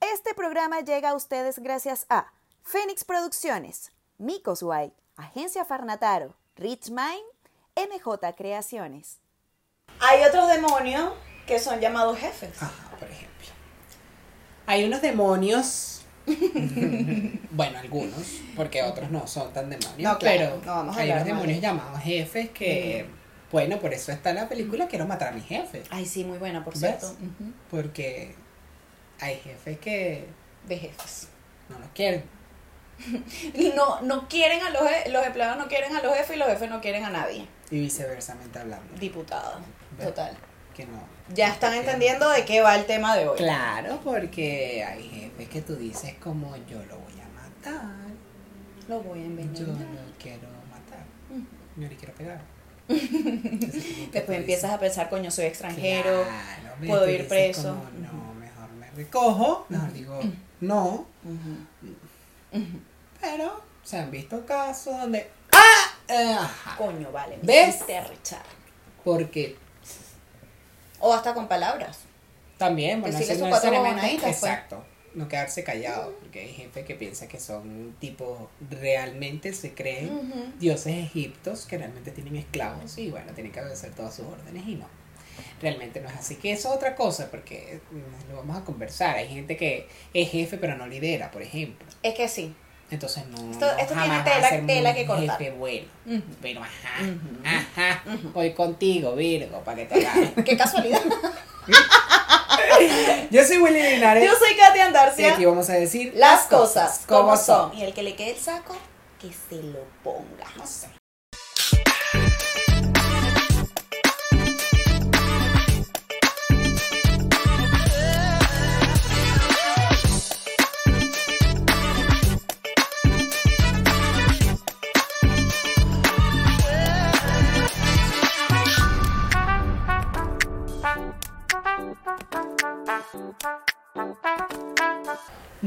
Este programa llega a ustedes gracias a Fénix Producciones, Micos White, Agencia Farnataro, Rich Mind, MJ Creaciones. Hay otros demonios que son llamados jefes. Ajá, por ejemplo. Hay unos demonios. bueno, algunos, porque otros no son tan demonios. No, claro, pero no vamos a hay unos demonios de- llamados jefes que. Bueno, por eso está la película Quiero matar a mi jefe. Ay, sí, muy buena, por ¿Ves? cierto. Porque hay jefes que De jefes. no los quieren. No, no quieren a los, los empleados no quieren a los jefes y los jefes no quieren a nadie. Y viceversamente hablando. Diputado. ¿Ves? Total. Que no. Ya están entendiendo de qué va el tema de hoy. Claro, porque hay jefes que tú dices como yo lo voy a matar. Lo voy a Yo envenenar. lo quiero matar. Yo le quiero pegar. Entonces, Después empiezas a pensar, coño, soy extranjero. Claro, puedo ir preso. como, no, mejor me recojo. Mejor digo, no. Ujú. Pero se han visto casos donde. ¡Ah! Eh. Coño, vale. ¿Ves? Porque O hasta con palabras. también, bueno, Decirle sus no cuatro pues. Exacto. No quedarse callado. Porque hay gente que piensa que son tipos realmente se creen dioses egiptos que realmente tienen esclavos y bueno, tienen que obedecer todas sus órdenes y no. Realmente no es así. Que eso es otra cosa porque mm, lo vamos a conversar. Hay gente que es jefe pero no lidera, por ejemplo. Es que sí. Entonces no. Esto- no esto tiene jamás tela- a tela que cortar. Jefe bueno. Ujú. Pero ajá, ajá. Voy contigo, Virgo, para que te agarre. Qué casualidad. Yo soy Willy Linares. Yo soy Katia Y Andarcia. aquí vamos a decir Las cosas como son. Y el que le quede el saco, que se lo ponga. No sé.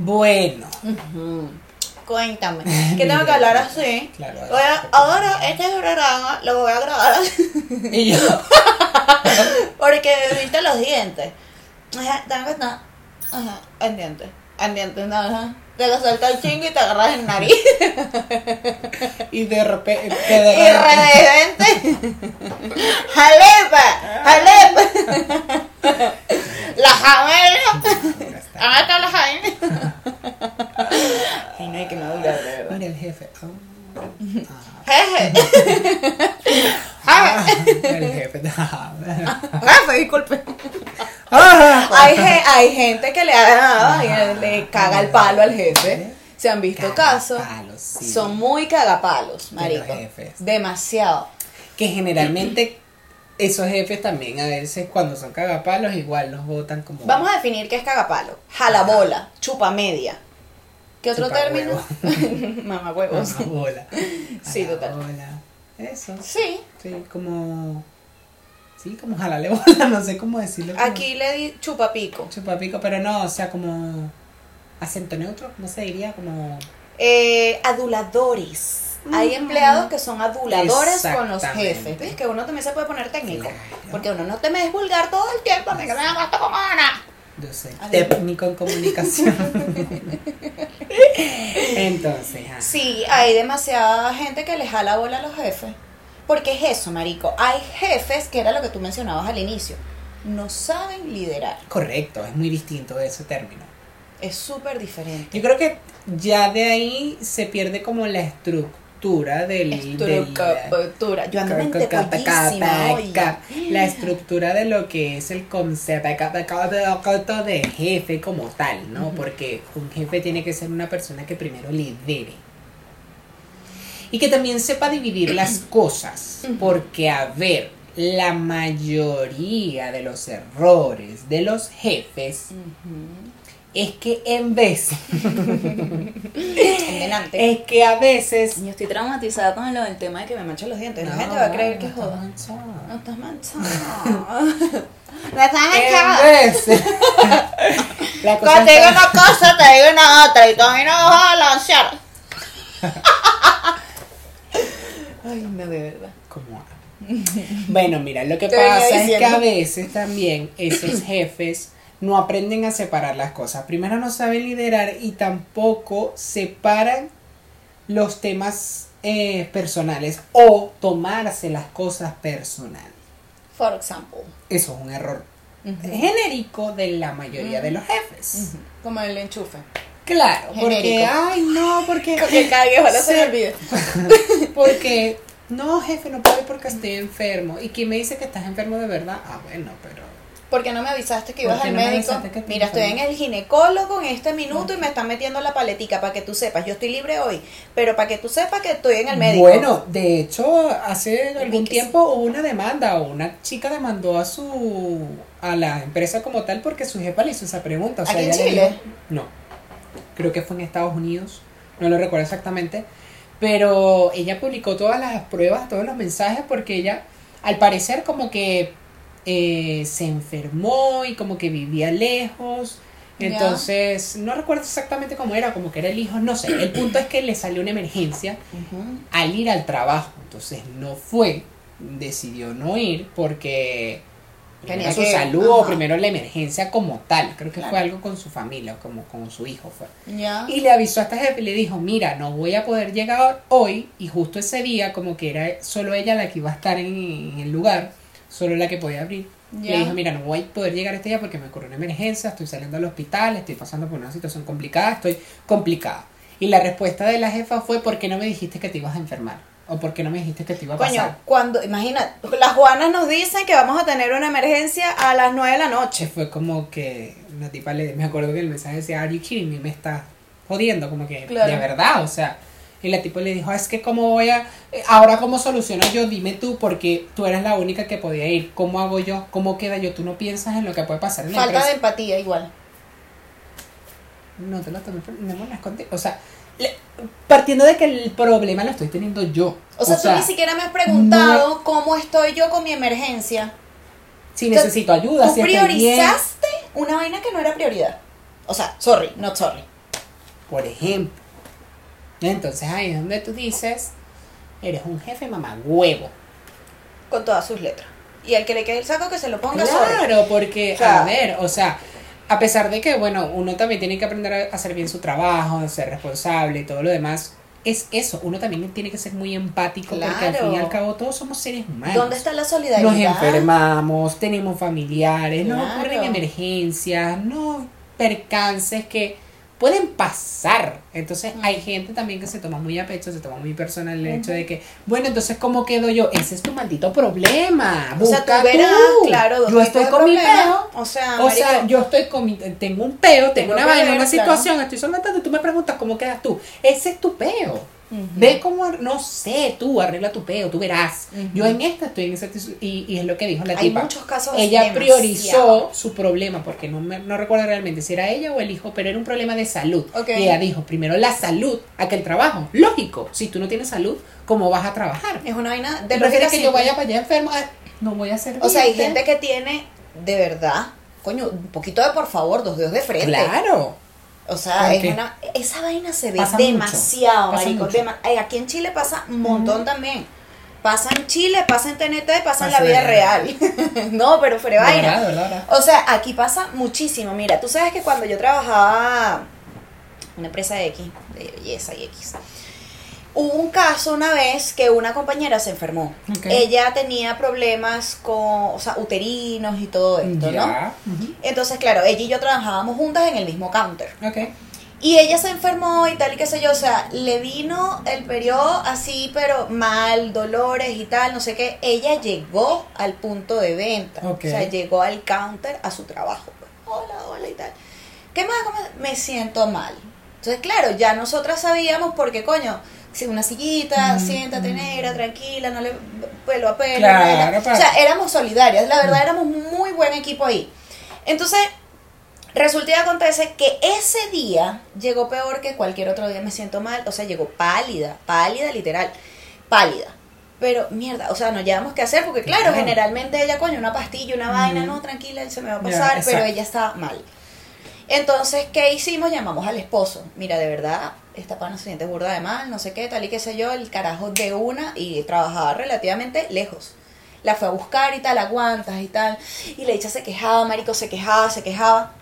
Bueno, Cuéntame. Que tengo que hablar así. Claro, Voy a- ahora este programa lo voy a grabar así. y yo. Porque viste los dientes. Ajá, tengo que estar. Ajá, en En no, ajá. Te lo suelta el chingo y te agarras el nariz. Y de repente. y redente. ¡Jalepa! ¡Jalepa! La jamela. Está la jamela. Ay, no hay que de verdad. Mira el jefe. Ah, Jeje. ah, el jefe. Jefe, disculpe. Hay, ge- hay gente que le, ha- ay, le caga el palo al jefe. Se han visto casos. Sí. Son muy cagapalos, marico. jefes. Demasiado. Que generalmente esos jefes también a veces cuando son cagapalos igual los votan como. Vamos a definir qué es cagapalo. Jalabola, chupa media. ¿Qué otro término? Mamá huevos. bola. Sí, total. Eso. Sí, Sí, como. Sí, como jalarle bola, no sé cómo decirlo. como aquí le di chupa pico. Chupapico, pero no, o sea, como. Acento neutro, ¿cómo se diría? Como. Eh, aduladores. Hay empleados que son aduladores con los jefes. ¿Ves? Que uno también se puede poner técnico. Claro. Porque uno no te me vulgar todo el tiempo. Me como Ana. Yo soy técnico en comunicación. Entonces, ah, Sí, hay demasiada gente que le jala bola a los jefes. Porque es eso, marico. Hay jefes, que era lo que tú mencionabas al inicio, no saben liderar. correcto, es muy distinto ese término. Es súper diferente. Yo creo que ya de ahí se pierde como la estructura del... del- Estructura. Yo ando mente La estructura de lo que es el concepto de de jefe como tal, ¿no? Porque un jefe tiene que ser una persona que primero lidere. Y que también sepa dividir las cosas. Porque, a ver, la mayoría de los errores de los jefes es que en vez, es que a veces Yo estoy traumatizada con lo del tema de que me manchan los dientes. La No, gente va a creer no que joda. No estás manchado. No estás En manchado. vez. La cosa Cuando te digo una cosa, te digo una otra. Y tú a mí no vas a balancear. Ay, no, de verdad. ¿Cómo? Bueno, mira, lo que Te pasa es que a veces también esos jefes no aprenden a separar las cosas. Primero no saben liderar y tampoco separan los temas eh, personales o tomarse las cosas personales. For example. Eso es un error genérico de la mayoría de los jefes. Como el enchufe. Claro, porque, ay, no, porque... Porque cada viejo se me olvida. Porque, no, jefe, no puedo ir porque estoy enfermo. ¿Y quién me dice que estás enfermo de verdad? Ah, bueno, pero... Porque no me avisaste que ¿Por ibas al no médico. Mira, estoy en el ginecólogo en este minuto y me están metiendo la paletica para que tú sepas. Yo estoy libre hoy, pero para que tú sepas que estoy en el médico. Bueno, de hecho, hace algún tiempo hubo una demanda o una chica demandó a su a la empresa como tal porque su jefa le hizo esa pregunta. O sea, ¿Aquí en Chile? dijo- no, creo que fue en Estados Unidos, no lo recuerdo exactamente, pero ella publicó todas las pruebas, todos los mensajes porque ella, al parecer, como que eh, se enfermó y como que vivía lejos. Entonces, no recuerdo exactamente cómo era, como que era el hijo, no sé. El punto es que le salió una emergencia al ir al trabajo. Entonces no fue, decidió no ir porque Tenía su que- salud o ajá. primero la emergencia como tal. Creo que Claro. fue algo con su familia, como con su hijo fue. Y le avisó a esta jefe y le dijo, mira, no voy a poder llegar hoy. Y justo ese día, como que era solo ella la que iba a estar en, en el lugar, solo la que podía abrir. Ya. Le dijo, mira, no voy a poder llegar este día porque me ocurrió una emergencia, estoy saliendo al hospital, estoy pasando por una situación complicada, estoy complicada. Y la respuesta de la jefa fue, ¿por qué no me dijiste que te ibas a enfermar? ¿O por qué no me dijiste que te iba a Coño, pasar? cuando, imagina, las Juanas nos dicen que vamos a tener una emergencia a las 9 de la Che, noche. fue como que una tipa le, me acuerdo que el mensaje decía, Are you kidding me? Me está jodiendo, como que Claro. de verdad, o sea. Y la tipa le dijo, es que cómo voy a, eh, ahora cómo soluciono yo, dime tú, porque tú eres la única que podía ir, ¿cómo hago yo? ¿Cómo queda yo? Tú no piensas en lo que puede pasar en la Falta de empatía igual. No te lo tomes, no me las conté. O sea, le- partiendo de que el problema lo estoy teniendo yo. O sea, tú ni siquiera me has preguntado cómo estoy yo con mi emergencia. si necesito ayuda, Tú si bien. priorizaste una vaina que no era prioridad. O sea, sorry, not sorry. por ejemplo. Entonces ahí es donde tú dices, eres un jefe mamá huevo. Con todas sus letras. Y el que le quede el saco que se lo ponga. Claro, porque, a ver, o sea, a pesar de que, bueno, uno también tiene que aprender a hacer bien su trabajo, a ser responsable y todo lo demás, es eso, uno también tiene que ser muy empático porque al fin y al cabo todos somos seres humanos. ¿Dónde está la solidaridad? Nos enfermamos, tenemos familiares, nos Claro. ocurren emergencias, no percances que pueden pasar. Entonces hay gente también que se toma muy a pecho, se toma muy personal el hecho de que, bueno, entonces ¿cómo quedo yo? Ese es tu maldito problema. O sea, tú verás, claro, dos Yo estoy con mi peo. O sea, O sea, yo estoy con mi, tengo un peo, tengo Tengo una vaina, una claro. situación, estoy solamente tú me preguntas cómo quedas tú. Ese es tu peo. Ve cómo, no sé, tú arregla tu peo, tú verás. Yo en esta estoy en esa y, y es lo que dijo la Hay tipa. muchos casos Ella demasiado. priorizó su problema, porque no, me- no recuerdo realmente si era ella o el hijo, pero era un problema de salud. Y ella dijo, primero la salud, a que el trabajo. Lógico, si tú no tienes salud, ¿cómo vas a trabajar? Es una vaina de ¿Te prefieres que yo vaya para allá enfermo? Ah, No voy a ser O sea, hay gente que tiene, de verdad, coño, un poquito de por favor, dos dedos de frente. Claro. O sea, ¿Por es una, esa vaina se ve Pasa demasiado, Pasa marico. mucho. dema- eh, aquí en Chile pasa un montón también. Pasa en Chile, pasa en TNT, pasa en la Pasa vida de real. no, pero fuera De vaina. verdad, de verdad, de verdad. O sea, aquí pasa muchísimo. Mira, tú sabes que cuando yo trabajaba en una empresa X, de belleza y X, hubo un caso una vez que una compañera se enfermó. Ella tenía problemas con, o sea, uterinos y todo esto, ¿no? Ya. Ujú. Entonces, claro, ella y yo trabajábamos juntas en el mismo counter. Ok. Y ella se enfermó y tal y qué sé yo, o sea, le vino el periodo así, pero mal, dolores y tal, no sé qué. Ella llegó al punto de venta, Ok. o sea, llegó al counter a su trabajo. Hola, hola y tal. ¿Qué más? ¿Cómo? Me siento mal. Entonces, claro, ya nosotras sabíamos porque, coño, una sillita, Mm, siéntate negra, tranquila, no le pelo a pelo. Claro. O sea, éramos solidarias, la verdad éramos muy buen equipo ahí. Entonces, Resulta y acontece que ese día llegó peor que cualquier otro día. Me siento mal, o sea, llegó pálida, pálida literal, pálida. Pero mierda, o sea, no llevamos qué hacer porque, claro, Claro. generalmente ella, coño, una pastilla, una vaina, Ujú. no, tranquila, se me va a pasar, pero ella estaba mal. Entonces, ¿qué hicimos? Llamamos al esposo. Mira, de verdad, esta pana se siente burda de mal, no sé qué, tal y qué sé yo, el carajo de una y trabajaba relativamente lejos. La fue a buscar y tal, aguantas y tal. Y la dicha se quejaba, marico, se quejaba, se quejaba.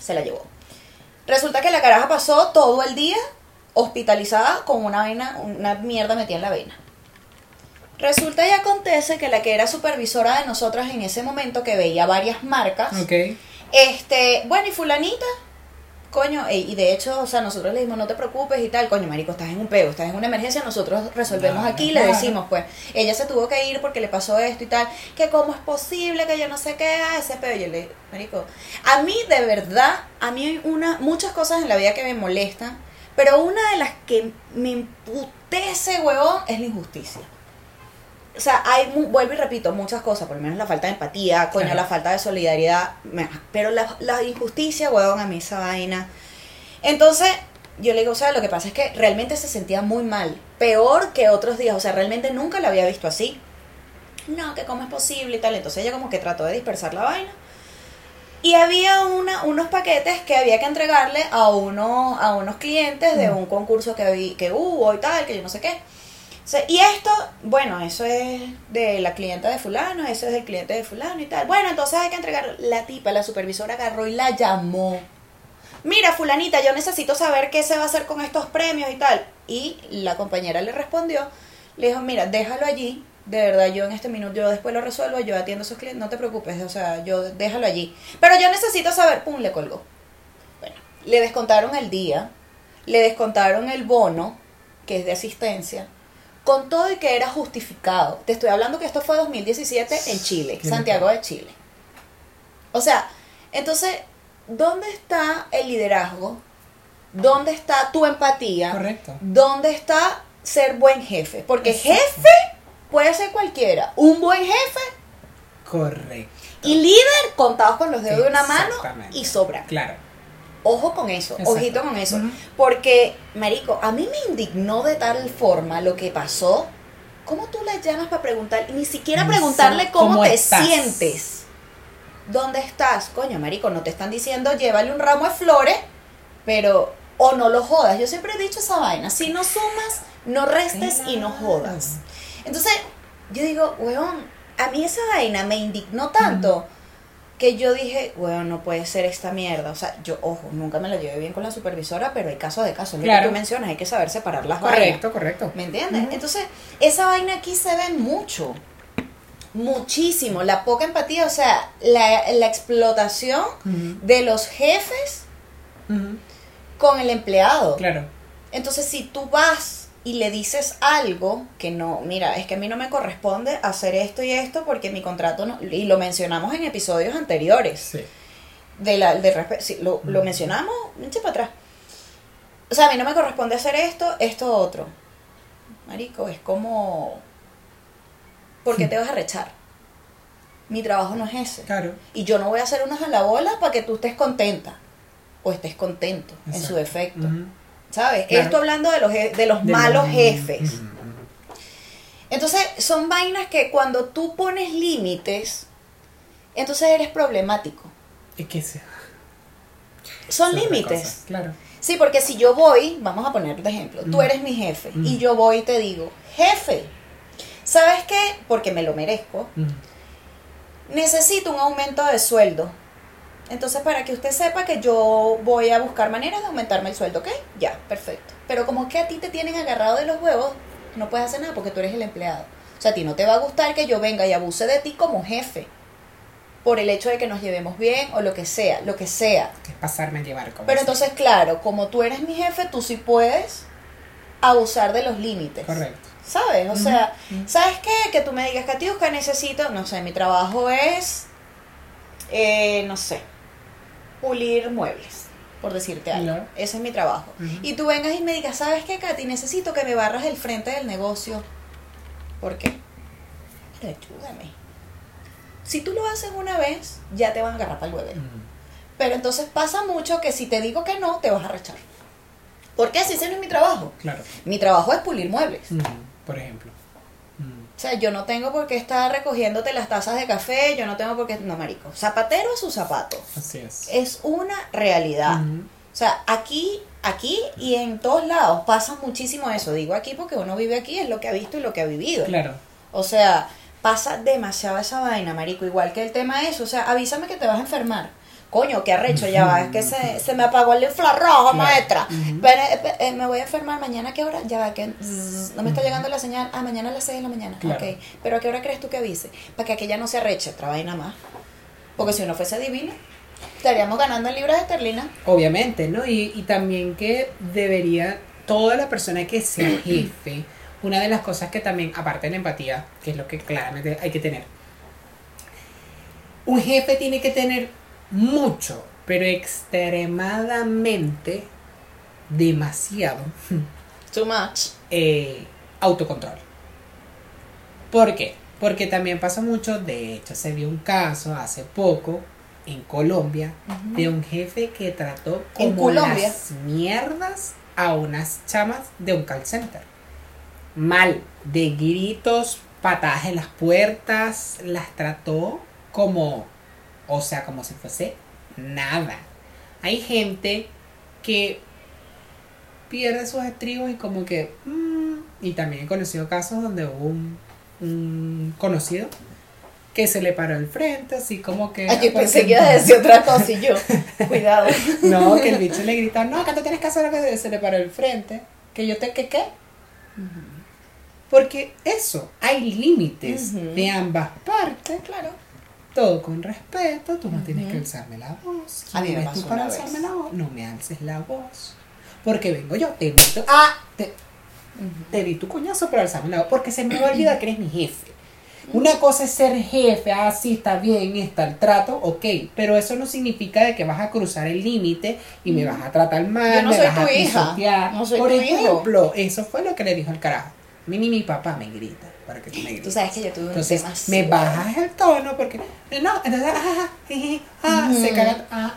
Se la llevó. Resulta que la caraja pasó todo el día hospitalizada con una vaina, una mierda metida en la vena. Resulta y acontece que la que era supervisora de nosotras en ese momento, que veía varias marcas. Este, bueno, y fulanita, coño, y de hecho, o sea, nosotros le dijimos, no te preocupes y tal, coño, marico, estás en un peo, estás en una emergencia, nosotros resolvemos aquí, le claro. decimos, pues, ella se tuvo que ir porque le pasó esto y tal, que cómo es posible, que yo no sé qué, ah, ese peo, yo le, marico, a mí de verdad, a mí hay una, muchas cosas en la vida que me molestan, pero una de las que me emputece, huevón, es la injusticia. O sea, hay, vuelvo y repito, muchas cosas, por lo menos la falta de empatía, coño, la falta de solidaridad, pero la, la injusticia, huevón, a mí esa vaina. Entonces, yo le digo, o sea, lo que pasa es que realmente se sentía muy mal, peor que otros días, o sea, realmente nunca la había visto así. No, que cómo es posible y tal. Entonces ella como que trató de dispersar la vaina. Y había una, unos paquetes que había que entregarle a, uno, a unos clientes de un concurso que, vi- que hubo y tal, que yo no sé qué. Y esto, bueno, eso es de la clienta de fulano, eso es del cliente de fulano y tal. Bueno, entonces hay que entregar. La tipa, la supervisora agarró y la llamó. Mira, fulanita, yo necesito saber qué se va a hacer con estos premios y tal. Y la compañera le respondió, le dijo, mira, déjalo allí. De verdad, yo en este minuto, yo después lo resuelvo, yo atiendo a esos clientes, no te preocupes, o sea, yo déjalo allí. Pero yo necesito saber, pum, le colgó. Bueno, le descontaron el día, le descontaron el bono, que es de asistencia, con todo y que era justificado. Te estoy hablando que esto fue 2017 en Chile, Santiago de Chile. O sea, entonces, ¿dónde está el liderazgo? ¿Dónde está tu empatía? Correcto. ¿Dónde está ser buen jefe? Porque Exacto. jefe puede ser cualquiera. Un buen jefe Correcto. y líder contados con los dedos de una mano y sobra. Claro. Ojo con eso, Exacto. ojito con eso. Porque, Marico, a mí me indignó de tal forma lo que pasó. ¿Cómo tú la llamas para preguntar? Y ni siquiera preguntarle cómo, cómo te estás. sientes. ¿Dónde estás? Coño, Marico, no te están diciendo llévale un ramo de flores, pero. O no lo jodas. Yo siempre he dicho esa vaina. Si no sumas, no restes y no jodas. Entonces, yo digo, weón, a mí esa vaina me indignó tanto que yo dije, weón, no puede ser esta mierda. O sea, yo, ojo, nunca me la llevé bien con la supervisora, pero hay casos de casos. Lo Claro. que tú mencionas, hay que saber separar las vainas. Correcto, correcto. ¿Me entiendes? Entonces, esa vaina aquí se ve mucho. Muchísimo. La poca empatía, o sea, la, la explotación de los jefes con el empleado. Claro. Entonces, si tú vas y le dices algo que no, mira, es que a mí no me corresponde hacer esto y esto porque mi contrato no, y lo mencionamos en episodios anteriores, Sí. de la, de respe- sí, lo, lo mencionamos, eche para atrás. O sea, a mí no me corresponde hacer esto, esto otro. Marico, es como, ¿por qué te vas a rechar? Mi trabajo no es ese. Claro. Y yo no voy a hacer unas a la bola para que tú estés contenta o estés contento en su defecto. Ujú. ¿Sabes? Claro. Esto hablando de los, de los De malos los- jefes. Entonces, son vainas que cuando tú pones límites, entonces eres problemático. Es que se- Son límites. Claro. Sí, porque si yo voy, vamos a poner de ejemplo, tú eres mi jefe Mm. y yo voy y te digo, jefe, ¿sabes qué? Porque me lo merezco, necesito un aumento de sueldo. Entonces, para que usted sepa que yo voy a buscar maneras de aumentarme el sueldo, ¿ok? Ya, perfecto. Pero como que a ti te tienen agarrado de los huevos, no puedes hacer nada porque tú eres el empleado. O sea, a ti no te va a gustar que yo venga y abuse de ti como jefe. Por el hecho de que nos llevemos bien o lo que sea, lo que sea. Que es pasarme a llevar como Pero entonces, claro, como tú eres mi jefe, tú sí puedes abusar de los límites. Correcto. ¿Sabes? O sea. ¿sabes qué? Que tú me digas, Katiuska, necesito, no sé, mi trabajo es, eh, no sé, pulir muebles, por decirte algo. Ese es mi trabajo. Y tú vengas y me digas, ¿sabes qué, Katy? Necesito que me barras el frente del negocio. ¿Por qué? Pero ayúdame. Si tú lo haces una vez, ya te van a agarrar para el huevo. Pero entonces pasa mucho que si te digo que no, te vas a rechar. ¿Por qué? Si ese no es mi trabajo. Claro. Mi trabajo es pulir muebles. Por ejemplo. Sea, yo no tengo por qué estar recogiéndote las tazas de café, yo no tengo por qué... No, marico. Zapatero a su zapato. Así es. Es una realidad. O sea, aquí, aquí y en todos lados pasa muchísimo eso. Digo aquí porque uno vive aquí, es lo que ha visto y lo que ha vivido. Claro. O sea, pasa demasiado esa vaina, marico. Igual que el tema es, o sea, avísame que te vas a enfermar. Coño, qué arrecho, ya va, es que se, se me apagó el infrarrojo, maestra. Pero, eh, eh, me voy a enfermar mañana, ¿a qué hora? Ya va, que zzz, no me está llegando la señal. Ah, mañana a las 6 de la mañana. Claro. Ok, pero ¿a qué hora crees tú que avise? Para que aquella no se arreche, otra vaina más. Porque si uno fuese divino, estaríamos ganando en libras esterlinas. Obviamente, ¿no? Y, y también que debería toda la persona que sea jefe, una de las cosas que también, aparte de la empatía, que es lo que claramente hay que tener, un jefe tiene que tener mucho, pero extremadamente, demasiado, Too much. eh, autocontrol. ¿Por qué? Porque también pasa mucho, de hecho se vio un caso hace poco en Colombia de un jefe que trató ¿En como las mierdas a unas chamas de un call center. Mal, de gritos, patadas en las puertas, las trató como, o sea, como si fuese nada. Hay gente que pierde sus estribos y como que... mm, y también he conocido casos donde hubo un, un conocido que se le paró el frente, así como que... Ay, yo pensé que iba a decir otra cosa y yo, cuidado. No, que el bicho le gritó, no, acá tú tienes que hacer lo que se le paró el frente. Que yo te, que qué? Porque eso, hay límites de ambas partes. Claro. Todo con respeto, tú no tienes que alzarme la voz. A mí me ¿Quién pasó tú para una vez. alzarme la voz? No me alces la voz. Porque vengo yo, te ah, te, te di tu coñazo para alzarme la voz. Porque se me va a olvidar que eres mi jefe. Una cosa es ser jefe, ah, sí, está bien, está el trato, ok, pero eso no significa de que vas a cruzar el límite y me vas a tratar mal, Yo no me soy vas tu a hija, pisotear. no Por hijo. ejemplo, eso fue lo que le dijo el carajo. Mí ni mi papá me grita para que grites. Tú sabes que yo tuve un Entonces, tema me bajas el tono porque. No, entonces, ah, ah, ah, se Ujú. caga. Ah,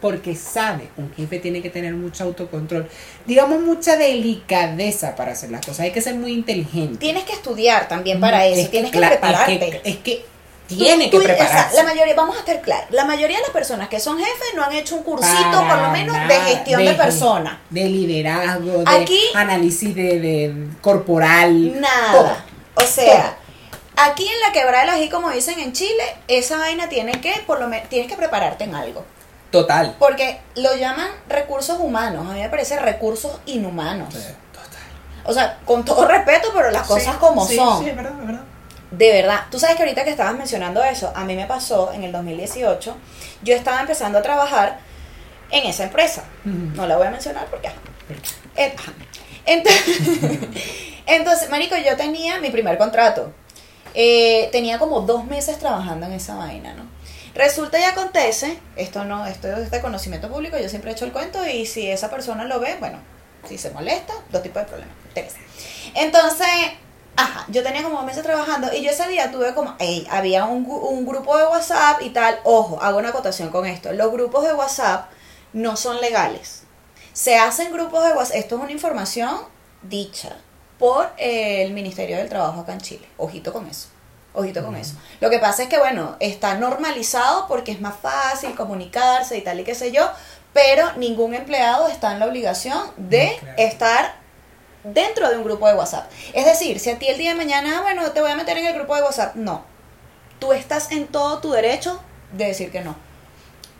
porque sabe, un jefe tiene que tener mucho autocontrol. Digamos, mucha delicadeza para hacer las cosas. Hay que ser muy inteligente. Tienes que estudiar también para eso, Es tienes que prepararte. Es que, es que tiene Tú- que tú- o sea, prepararse. la mayoría, vamos a estar claros, la mayoría de las personas que son jefes no han hecho un cursito, Para por lo menos, de gestión de, de- personas. De liderazgo, de Aquí- análisis de, de corporal. Nada. O sea, aquí en la quebrada de la G, como dicen en Chile, esa vaina tiene que, por lo menos, tienes que prepararte en algo. Total. Porque lo llaman recursos humanos, a mí me parece recursos inhumanos. Total. O sea, con todo respeto, pero las cosas Sí, como sí, son. Sí, es verdad, es verdad. De verdad, tú sabes que ahorita que estabas mencionando eso, a mí me pasó en el 2018, yo estaba empezando a trabajar en esa empresa. No la voy a mencionar porque... ajá. Eh, ajá. Entonces, entonces, Marico, yo tenía mi primer contrato. Eh, tenía como dos meses trabajando en esa vaina, ¿no? Resulta y acontece, esto no, esto es de conocimiento público, yo siempre he hecho el cuento y si esa persona lo ve, bueno, si se molesta, dos tipos de problemas. Entonces, ajá, yo tenía como dos meses trabajando y yo ese día tuve como, ey, había un grupo de WhatsApp y tal, ojo, hago una acotación con esto, los grupos de WhatsApp no son legales. Se hacen grupos de WhatsApp, esto es una información dicha por eh, el Ministerio del Trabajo acá en Chile, ojito con eso. Ojito con eso. Lo que pasa es que, bueno, está normalizado porque es más fácil comunicarse y tal y qué sé yo, pero ningún empleado está en la obligación de claro. estar dentro de un grupo de WhatsApp. Es decir, si a ti el día de mañana, ah, bueno, te voy a meter en el grupo de WhatsApp, no. Tú estás en todo tu derecho de decir que no.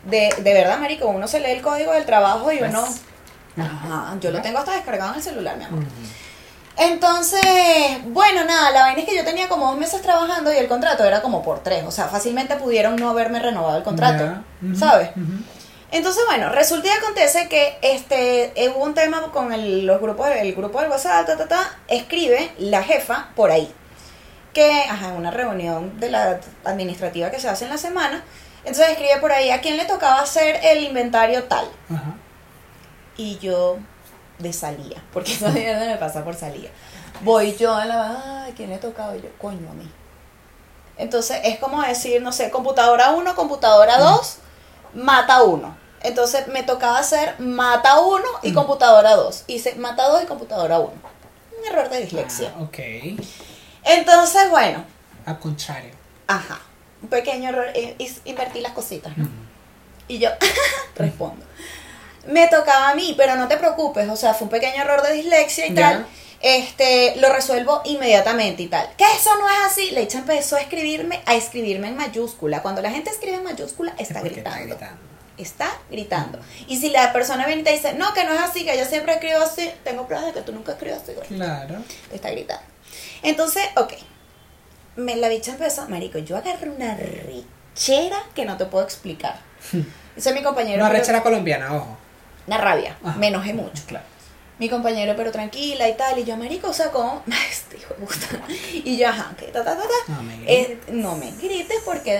De, de verdad, Marico, uno se lee el código del trabajo y uno... Pues, Ajá, yo lo tengo hasta descargado en el celular, mi amor. Entonces, bueno, nada, la vaina es que yo tenía como dos meses trabajando y el contrato era como por tres. O sea, fácilmente pudieron no haberme renovado el contrato, ¿sabes? Entonces, bueno, resulta y acontece que este eh, hubo un tema con el, los grupos, el grupo del WhatsApp, ta, ta, ta, escribe la jefa por ahí, que, ajá, en una reunión de la administrativa que se hace en la semana, entonces escribe por ahí a quién le tocaba hacer el inventario tal. Y yo de salía, porque eso mierda me pasa por salía. Voy yo a la, ay, ¿quién le tocaba? Y yo, coño, a mí. Entonces es como decir, no sé, computadora 1, computadora 2, mata 1. Entonces me tocaba hacer mata 1 y computadora 2. Hice mata 2 y computadora 1. Un error de dislexia. Ah, ok. Entonces, bueno, Al contrario. ajá, un pequeño error, eh, invertí las cositas, ¿no? Y yo respondo. Me tocaba a mí, pero no te preocupes, o sea, fue un pequeño error de dislexia y tal. Este, lo resuelvo inmediatamente y tal. Que eso no es así. Leicha empezó a escribirme, a escribirme en mayúscula. Cuando la gente escribe en mayúscula, Es está gritando. Está gritando. Está gritando. Y si la persona viene y te dice, no, que no es así, que yo siempre escribo así, tengo pruebas de que tú nunca escribes así. güey". Claro. Te está gritando. Entonces, ok. Me, la bicha empezó, marico, yo agarré una rechera que no te puedo explicar. Ese es mi compañero. Una rechera colombiana, ojo. Una rabia. Ajá. Me enojé mucho. Claro. Mi compañero, pero tranquila y tal. Y yo, marico, o sea, ¿cómo? Este hijo de puta. Y yo, ajá, que ta, ta, ta, ta. No me Eh, no me grites porque.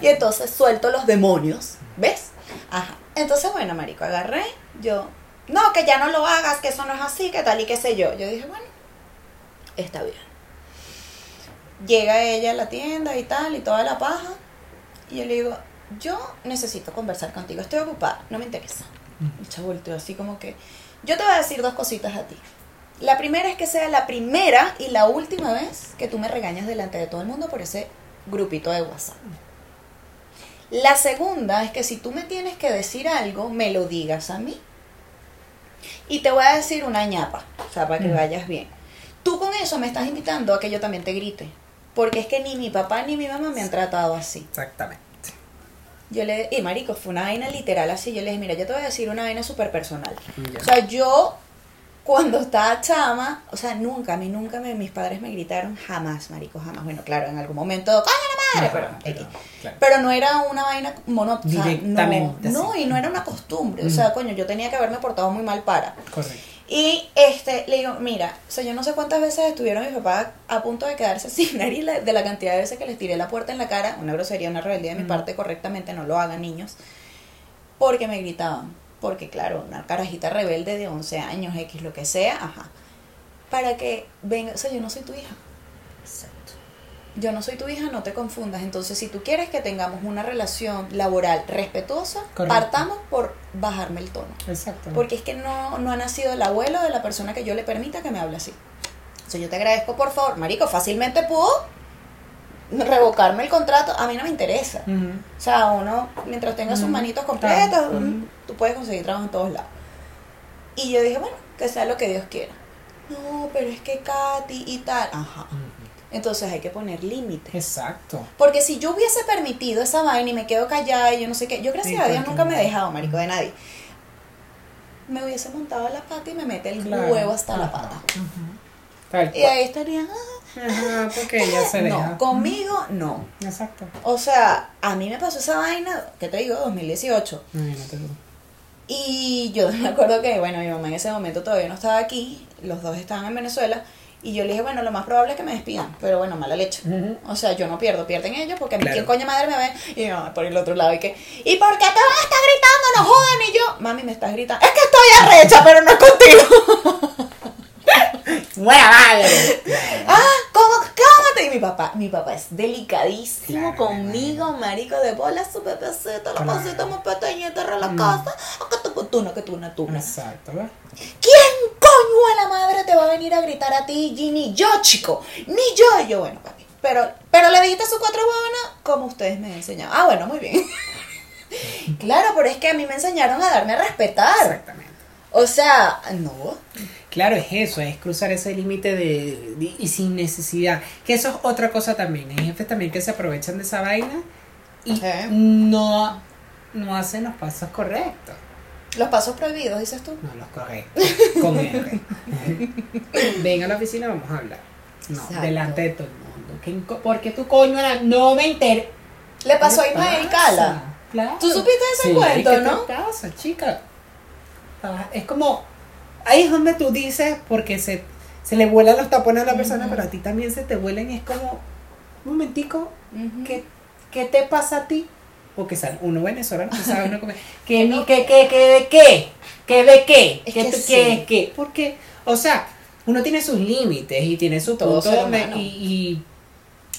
Y entonces suelto los demonios. ¿Ves? Ajá. Entonces, bueno, marico, agarré. Yo, no, que ya no lo hagas, que eso no es así, que tal y qué sé yo. Yo dije, bueno, está bien. Llega ella a la tienda y tal, y toda la paja. Y yo le digo, yo necesito conversar contigo, estoy ocupada, no me interesa. Ella volteó así como que, yo te voy a decir dos cositas a ti. La primera es que sea la primera y la última vez que tú me regañas delante de todo el mundo por ese grupito de WhatsApp. La segunda es que si tú me tienes que decir algo, me lo digas a mí. Y te voy a decir una ñapa, o sea, para que Mm. vayas bien. Tú con eso me estás invitando a que yo también te grite. Porque es que ni mi papá ni mi mamá me han tratado así. Exactamente. Yo le y marico, fue una vaina literal así. Yo le dije, mira, yo te voy a decir una vaina súper personal. Ya. O sea, yo cuando estaba chama, o sea, nunca, a mí nunca me, mis padres me gritaron, jamás, marico, jamás. Bueno, claro, en algún momento, ¡coño la madre! Pero, pero, X. claro. pero no era una vaina monótona. Directamente no, y no era una costumbre. O sea, coño, yo tenía que haberme portado muy mal para. Correcto. Y este, le digo, mira, o sea, yo no sé cuántas veces estuvieron mis papás a punto de quedarse sin nariz de la cantidad de veces que les tiré la puerta en la cara, una grosería, una rebeldía de mi parte, correctamente, no lo hagan niños, porque me gritaban, porque claro, una carajita rebelde de 11 años, X, lo que sea, ajá, para que venga, o sea, yo no soy tu hija. Yo no soy tu hija, no te confundas, entonces si tú quieres que tengamos una relación laboral respetuosa, Correcto. partamos por bajarme el tono. Exacto. Porque es que no, no ha nacido el abuelo de la persona que yo le permita que me hable así. O sea, yo te agradezco, por favor. Marico, fácilmente pudo revocarme el contrato. A mí no me interesa. O sea, uno, mientras tenga sus manitos completas, tú puedes conseguir trabajo en todos lados. Y yo dije, bueno, que sea lo que Dios quiera. No, pero es que Katy y tal. Ajá. Entonces hay que poner límites. Exacto. Porque si yo hubiese permitido esa vaina y me quedo callada y yo no sé qué, yo gracias Sí, a Dios nunca me he no. dejado, marico, de nadie. Me hubiese montado la pata y me mete el Claro. huevo hasta la pata. Tal Y ahí estaría, ah, Ajá, porque ella se deja. no, conmigo no. Exacto. O sea, a mí me pasó esa vaina, ¿qué te digo? 2018. Imagínate tú. Y yo me acuerdo que, bueno, mi mamá en ese momento todavía no estaba aquí, los dos estaban en Venezuela, y yo le dije, bueno, lo más probable es que me despidan, pero bueno, mala leche. O sea, yo no pierdo, pierden ellos, porque a mí Claro. quién coño madre me ve, y mamá por el otro lado, y que, ¿y por qué te van a estar gritando? No jodan, y yo, mami, me estás gritando, es que estoy arrecha, pero no es contigo. ¡Buena madre! ah, ¿cómo? Cálmate. Y mi papá, mi papá es delicadísimo Claro, conmigo, marico, de bola su pepecito, la pasita más pequeñita, relacaza, que tú, tú, no, que tú, no, tú, no. Exacto, ¿ves? ¿Quién coño a la madre te va a venir a gritar a ti, Ginny? Yo, chico, ni yo. Y yo, bueno, papi. Pero, pero le dijiste sus cuatro huevonas como ustedes me enseñaron. Ah, bueno, muy bien. claro, pero es que a mí me enseñaron a darme a respetar. Exactamente. O sea, no. Claro, es eso, es cruzar ese límite de, de- y sin necesidad. Que eso es otra cosa también. Hay jefes también que se aprovechan de esa vaina y no, no hacen los pasos correctos. Los pasos prohibidos, dices tú. No los correctos. Con R. Ven a la oficina, vamos a hablar. No, Exacto. delante de todo el mundo. ¿Qué ¿Por qué tu coño era- no me enteré? Le pasó a ¿Qué Ismael? Cala. Claro. ¿Tú supiste ese Sí, cuento, ¿qué no? te pasa, chica? Ah, Es como, ahí es donde tú dices, porque se, se le vuelan los tapones a la persona, Ujú. pero a ti también se te vuelan y es como, un momentico, Ujú. ¿qué, qué te pasa a ti? Porque sal- uno venezolano, tú sabes, uno ¿qué, ni- qué, qué, qué, de qué? ¿Qué de qué? Es ¿Qué, que tú- sí. qué, qué? Porque, o sea, uno tiene sus límites y tiene su Todo donde- y,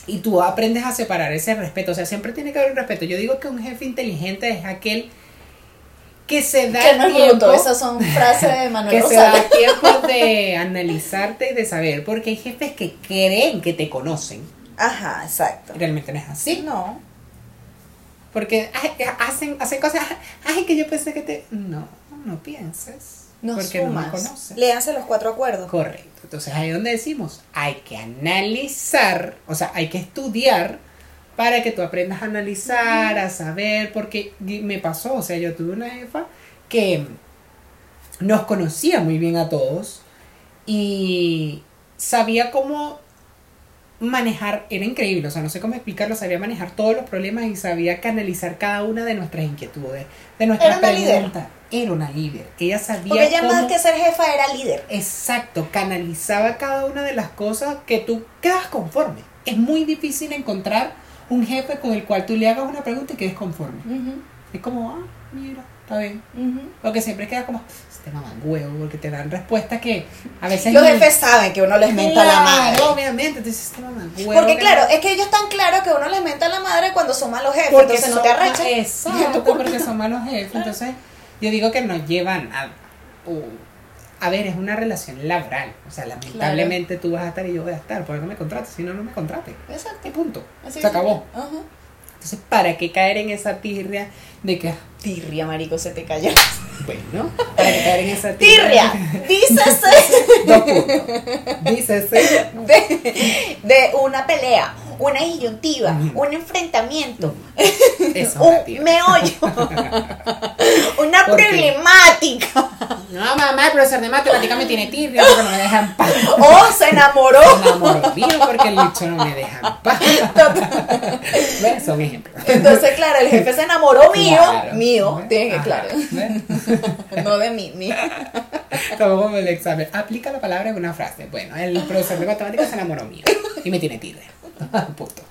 y, y tú aprendes a separar ese respeto. O sea, siempre tiene que haber un respeto. Yo digo que un jefe inteligente es aquel que se da Que no es tiempo, bruto, esas son frases de Manuel que se da tiempo de analizarte y de saber, porque hay jefes que creen que te conocen. Ajá, exacto. Realmente no es así. No. Porque hacen, hacen cosas, ay, que yo pensé que te... No, no pienses. No porque no me sumas. conoces. Léanse los cuatro acuerdos. Correcto. Entonces ahí es donde decimos, hay que analizar, o sea, hay que estudiar para que tú aprendas a analizar, a saber, porque me pasó, o sea, yo tuve una jefa que nos conocía muy bien a todos y sabía cómo manejar, era increíble, o sea, no sé cómo explicarlo, sabía manejar todos los problemas y sabía canalizar cada una de nuestras inquietudes, de nuestras Era una líder. preguntas. Era una líder. Ella sabía Porque ella más que ser jefa era líder. Exacto, canalizaba cada una de las cosas que tú quedas conforme. Es muy difícil encontrar un jefe con el cual tú le hagas una pregunta y quedes conforme. Es como, ah, mira, está bien. Porque siempre queda como, este mamá huevo, porque te dan respuestas que a veces... Los jefes saben que uno les menta la madre. Claro, obviamente, entonces este mamá huevo. Porque que claro, no- es que ellos están claros que uno les menta la madre cuando son malos jefes, porque entonces no te arreches. Exacto, porque son malos jefes. Entonces, yo digo que nos llevan a. uh, a ver, es una relación laboral. O sea, lamentablemente tú vas a estar y yo voy a estar. ¿Por qué no me contrates? Si no, no me contrates. Exacto. Y punto. Así Se acabó. Ajá. Entonces, ¿para qué caer en esa tirria de que. Tirria, marico, se te cayó. Bueno, ¿para qué caer en esa Tirria, dícese Dos puntos. Dícese. de, de una pelea, una disyuntiva, un enfrentamiento, Eso un meollo, una problemática. No, mamá, el profesor de matemática me tiene tirria porque no me deja en paz. O se enamoró. Me enamoro mío porque el bicho no me deja en paz. ¿Ves? Son ejemplos. Entonces, claro, el jefe se enamoró mío, Claro. mío, tiene que claro, ¿Ves? no de mí, mío. Como el examen. Aplica la palabra en una frase. Bueno, el profesor de matemáticas se enamoró mío y me tiene tirria. Punto.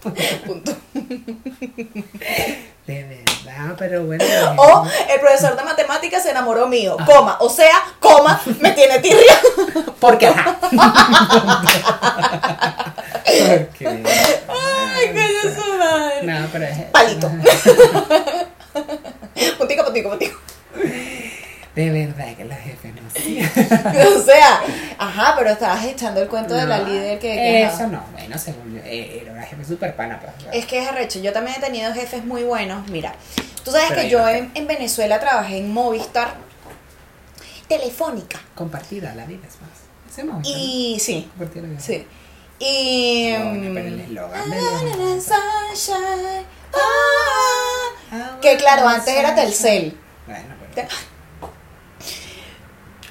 Punto. De verdad, pero bueno. O el profesor de matemáticas se enamoró mío, coma, o sea, coma, me tiene tirria. Porque ajá. Porque. Ay, coño su madre. No, pero es. Palito. Puntico, puntico, puntico. De verdad que los jefes no. O sea, ajá, pero estabas echando el cuento de la No, líder que... que, ajá. Eso no, bueno, según yo, eh, era una jefe super pana. Pues, Es que es arrecho. Yo también he tenido jefes muy buenos. Mira, tú sabes Pero que yo no en, en Venezuela trabajé en Movistar Telefónica. Compartida, la vida es más. Hacemos esto, Y sí, ¿no? Compartida la vida. sí. Y... Bueno, pero el eslogan de Ah, sunshine, ah. Ah, Que claro, antes era sí, Telcel. sí. Bueno, pero.